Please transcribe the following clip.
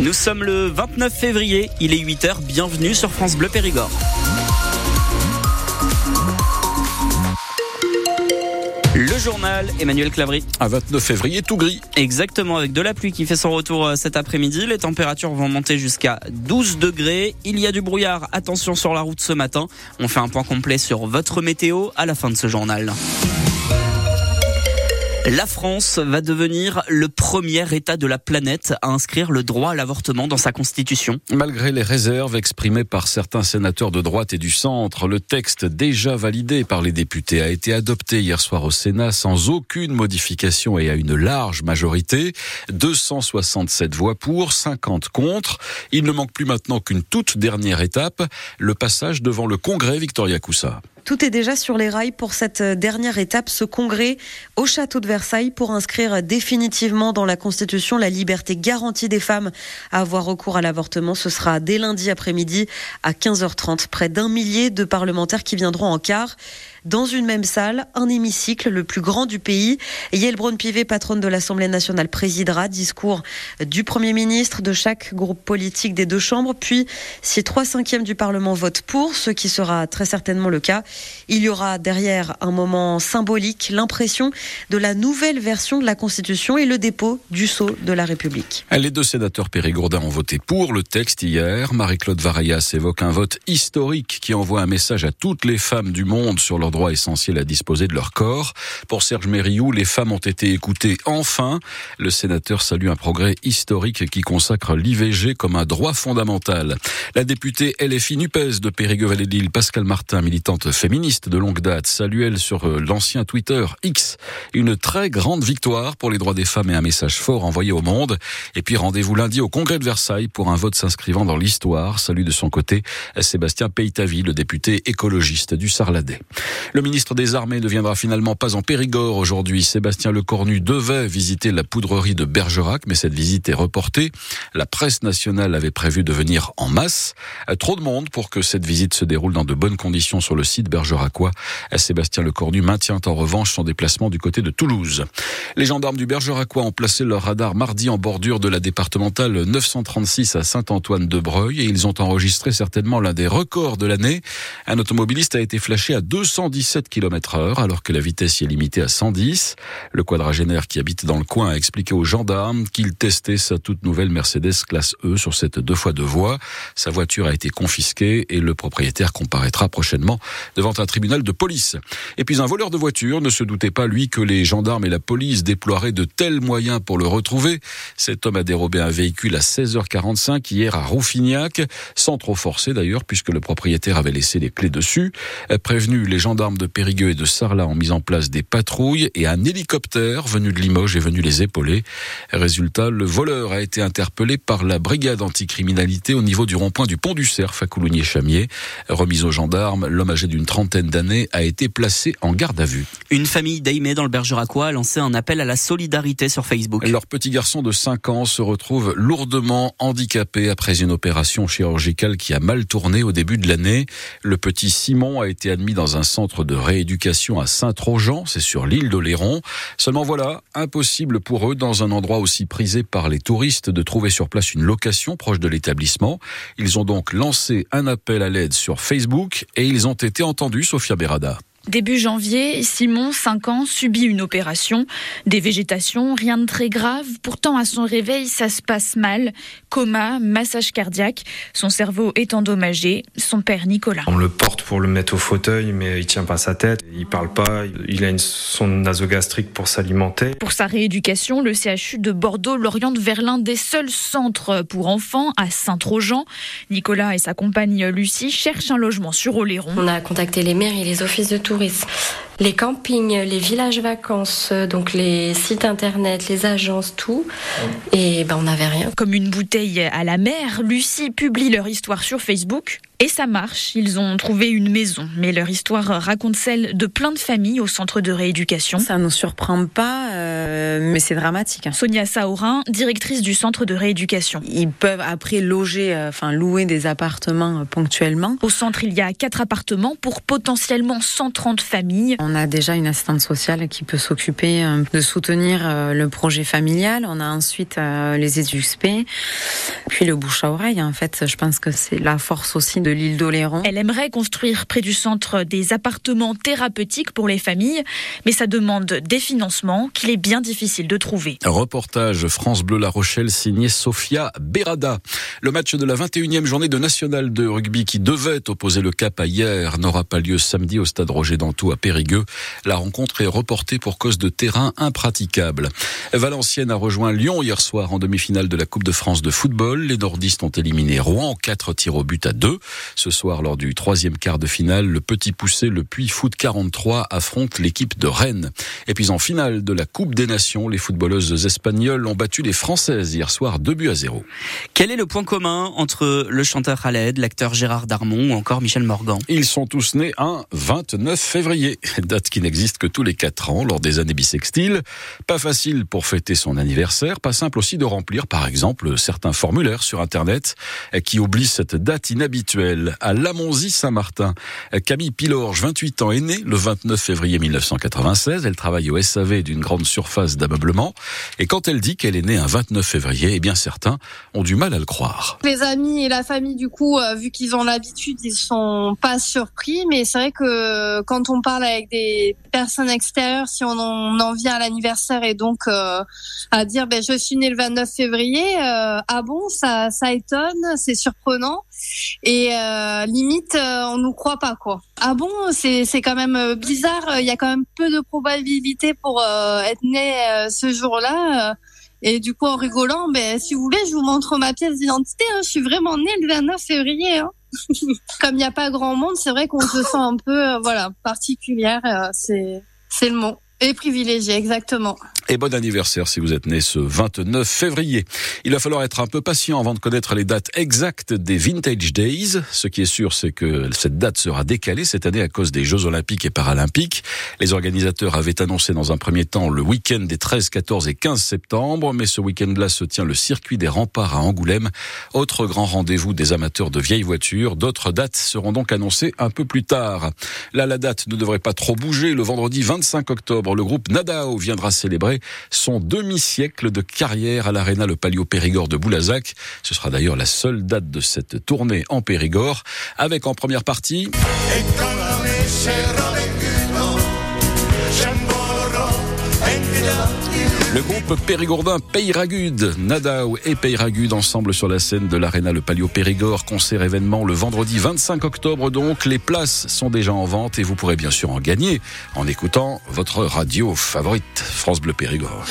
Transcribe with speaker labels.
Speaker 1: Nous sommes le 29 février, il est 8h, bienvenue sur France Bleu Périgord. Le journal, Emmanuel Clavry.
Speaker 2: À 29 février, tout gris.
Speaker 1: Exactement, avec de la pluie qui fait son retour euh, cet après-midi. Les températures vont monter jusqu'à 12 degrés. Il y a du brouillard. Attention sur la route ce matin. On fait un point complet sur votre météo à la fin de ce journal. La France va devenir le premier État de la planète à inscrire le droit à l'avortement dans sa constitution.
Speaker 2: Malgré les réserves exprimées par certains sénateurs de droite et du centre, le texte déjà validé par les députés a été adopté hier soir au Sénat sans aucune modification et à une large majorité. 267 voix pour, 50 contre. Il ne manque plus maintenant qu'une toute dernière étape, le passage devant le Congrès Victoria Coussa.
Speaker 3: Tout est déjà sur les rails pour cette dernière étape, ce congrès au château de Versailles pour inscrire définitivement dans la Constitution la liberté garantie des femmes à avoir recours à l'avortement. Ce sera dès lundi après-midi à 15h30. Près d'un millier de parlementaires qui viendront en quart dans une même salle, un hémicycle le plus grand du pays. Yael Braun-Pivet, patronne de l'Assemblée nationale, présidera. Discours du Premier ministre, de chaque groupe politique des deux chambres. Puis, si trois cinquièmes du Parlement votent pour, ce qui sera très certainement le cas, il y aura derrière un moment symbolique, l'impression de la nouvelle version de la Constitution et le dépôt du sceau de la République.
Speaker 2: Les deux sénateurs périgourdins ont voté pour le texte hier. Marie-Claude Varayas évoque un vote historique qui envoie un message à toutes les femmes du monde sur leur droit essentiel à disposer de leur corps. Pour Serge Mériou, les femmes ont été écoutées enfin. Le sénateur salue un progrès historique qui consacre l'IVG comme un droit fondamental. La députée LFI NUPES de Périgueux-Vallée-de-Lille, Pascal Martin, militante féministe de longue date, salue elle sur euh, l'ancien Twitter X une très grande victoire pour les droits des femmes et un message fort envoyé au monde. Et puis rendez-vous lundi au congrès de Versailles pour un vote s'inscrivant dans l'histoire. Salut de son côté Sébastien Peytavi, le député écologiste du Sarladais. Le ministre des Armées ne viendra finalement pas en Périgord aujourd'hui. Sébastien Lecornu devait visiter la poudrerie de Bergerac, mais cette visite est reportée. La presse nationale avait prévu de venir en masse. Trop de monde pour que cette visite se déroule dans de bonnes conditions sur le site bergeracois. Sébastien Lecornu maintient en revanche son déplacement du côté de Toulouse. Les gendarmes du Bergeracois ont placé leur radar mardi en bordure de la départementale 936 à Saint-Antoine-de-Breuil et ils ont enregistré certainement l'un des records de l'année. Un automobiliste a été flashé à 217 km heure alors que la vitesse y est limitée à 110. Le quadragénaire qui habite dans le coin a expliqué aux gendarmes qu'il testait sa toute nouvelle Mercedes classe E sur cette deux fois deux voies. Sa voiture a été confisquée et le propriétaire comparaîtra prochainement devant un tribunal de police. Et puis un voleur de voiture ne se doutait pas, lui, que les gendarmes et la police déploieraient de tels moyens pour le retrouver. Cet homme a dérobé un véhicule à 16h45 hier à Rouffignac, sans trop forcer d'ailleurs, puisque le propriétaire avait laissé les clés dessus. Prévenu, les gendarmes de Périgueux et de Sarlat ont mis en place des patrouilles et un hélicoptère venu de Limoges est venu les épauler. Résultat, le voleur a été interpellé par la brigade anticriminalité au niveau du rond-point du pont du Cerf à Coulognier-Chamier. Remis aux gendarmes, l'homme âgé d'une trentaine d'années a été placé en garde à vue.
Speaker 1: Une famille d'Aimé dans le Bergeracois a lancé un appel à la solidarité sur Facebook.
Speaker 2: Leur petit garçon de 5 ans se retrouve lourdement handicapé après une opération chirurgicale qui a mal tourné au début de l'année. Le petit Simon a été admis dans un centre de rééducation à Saint-Trojan, c'est sur l'île d'Oléron. Seulement voilà, impossible pour eux dans un endroit aussi prisé par les touristes de trouver sur place une location proche de l'établissement. Ils ont donc lancé un appel à l'aide sur Facebook et ils ont été entendus, Sophia Berada.
Speaker 4: Début janvier, Simon, 5 ans, subit une opération. Des végétations, rien de très grave. Pourtant, à son réveil, ça se passe mal. Coma, massage cardiaque. Son cerveau est endommagé. Son père, Nicolas.
Speaker 5: On le porte pour le mettre au fauteuil, mais il tient pas sa tête. Il parle pas. Il a une sonde nasogastrique pour s'alimenter.
Speaker 4: Pour sa rééducation, le CHU de Bordeaux l'oriente vers l'un des seuls centres pour enfants à Saint-Trojan. Nicolas et sa compagne Lucie cherchent un logement sur Oléron.
Speaker 6: On a contacté les maires et les offices de tourisme, les campings, les villages vacances, donc les sites internet, les agences, tout. Et ben on n'avait rien.
Speaker 4: Comme une bouteille à la mer, Lucie publie leur histoire sur Facebook. Et ça marche, ils ont trouvé une maison, mais leur histoire raconte celle de plein de familles au centre de rééducation.
Speaker 7: Ça ne nous surprend pas, euh, mais c'est dramatique. hein.
Speaker 4: Sonia Saorin, directrice du centre de rééducation.
Speaker 7: Ils peuvent après loger, euh, enfin louer des appartements euh, ponctuellement.
Speaker 4: Au centre, il y a quatre appartements pour potentiellement 130 familles.
Speaker 7: On on a déjà une assistante sociale qui peut s'occuper de soutenir le projet familial. On a ensuite les ESUSP, puis le bouche à oreille. En fait, je pense que c'est la force aussi de l'île d'Oléron.
Speaker 4: Elle aimerait construire près du centre des appartements thérapeutiques pour les familles, mais ça demande des financements qu'il est bien difficile de trouver.
Speaker 2: Reportage France Bleu La Rochelle signé Sofia Berada. Le match de la 21e journée de National de rugby qui devait opposer le cap à hier n'aura pas lieu samedi au stade Roger Dantou à Périgueux. La rencontre est reportée pour cause de terrain impraticable. Valenciennes a rejoint Lyon hier soir en demi-finale de la Coupe de France de football. Les nordistes ont éliminé Rouen, 4 tirs au but à 2. Ce soir, lors du troisième quart de finale, le petit poussé, le Puy Foot 43 affronte l'équipe de Rennes. Et puis en finale de la Coupe des Nations, les footballeuses espagnoles ont battu les Françaises hier soir 2 buts à 0.
Speaker 1: Quel est le point commun entre le chanteur Khaled, l'acteur Gérard Darmon ou encore Michel Morgan?
Speaker 2: Ils sont tous nés un 29 février, date qui n'existe que tous les 4 ans lors des années bissextiles. Pas facile pour fêter son anniversaire, pas simple aussi de remplir par exemple certains formulaires sur Internet qui oublient cette date inhabituelle. À Lamonzie-Saint-Martin, Camille Pilorge, 28 ans, est née le 29 février 1996. Elle travaille au SAV d'une grande surface d'ameublement. Et quand elle dit qu'elle est née un 29 février, eh bien certains ont du mal à le croire.
Speaker 8: Les amis et la famille, du coup, euh, vu qu'ils ont l'habitude, ils sont pas surpris. Mais c'est vrai que quand on parle avec des personnes extérieures, si on en, vient à l'anniversaire et donc euh, à dire ben je suis née le 29 février, euh, ah bon, ça ça étonne, c'est surprenant et limite on nous croit pas quoi. Ah bon, c'est c'est quand même bizarre. Il y a quand même peu de probabilité pour être né ce jour-là. Et du coup, en rigolant, ben, si vous voulez, je vous montre ma pièce d'identité. Hein. Je suis vraiment née le 29 février. Hein. Comme il n'y a pas grand monde, c'est vrai qu'on se sent un peu, voilà, particulière. c'est, c'est le mot. Et privilégié, exactement.
Speaker 2: Et bon anniversaire si vous êtes né ce 29 février. Il va falloir être un peu patient avant de connaître les dates exactes des Vintage Days. Ce qui est sûr, c'est que cette date sera décalée cette année à cause des Jeux Olympiques et Paralympiques. Les organisateurs avaient annoncé dans un premier temps le week-end des 13, 14 et 15 septembre, mais ce week-end-là se tient le circuit des remparts à Angoulême. Autre grand rendez-vous des amateurs de vieilles voitures. D'autres dates seront donc annoncées un peu plus tard. Là, la date ne devrait pas trop bouger. Le vendredi 25 octobre, le groupe Nadao viendra célébrer son demi-siècle de carrière à l'Arena Le Palio Périgord de Boulazac. Ce sera d'ailleurs la seule date de cette tournée en Périgord, avec en première partie... Le groupe périgourdin Peyragude, Nadao et Peyragude ensemble sur la scène de l'Arena Le Palio Périgord, concert événement le vendredi 25 octobre donc. Les places sont déjà en vente et vous pourrez bien sûr en gagner en écoutant votre radio favorite, France Bleu Périgord.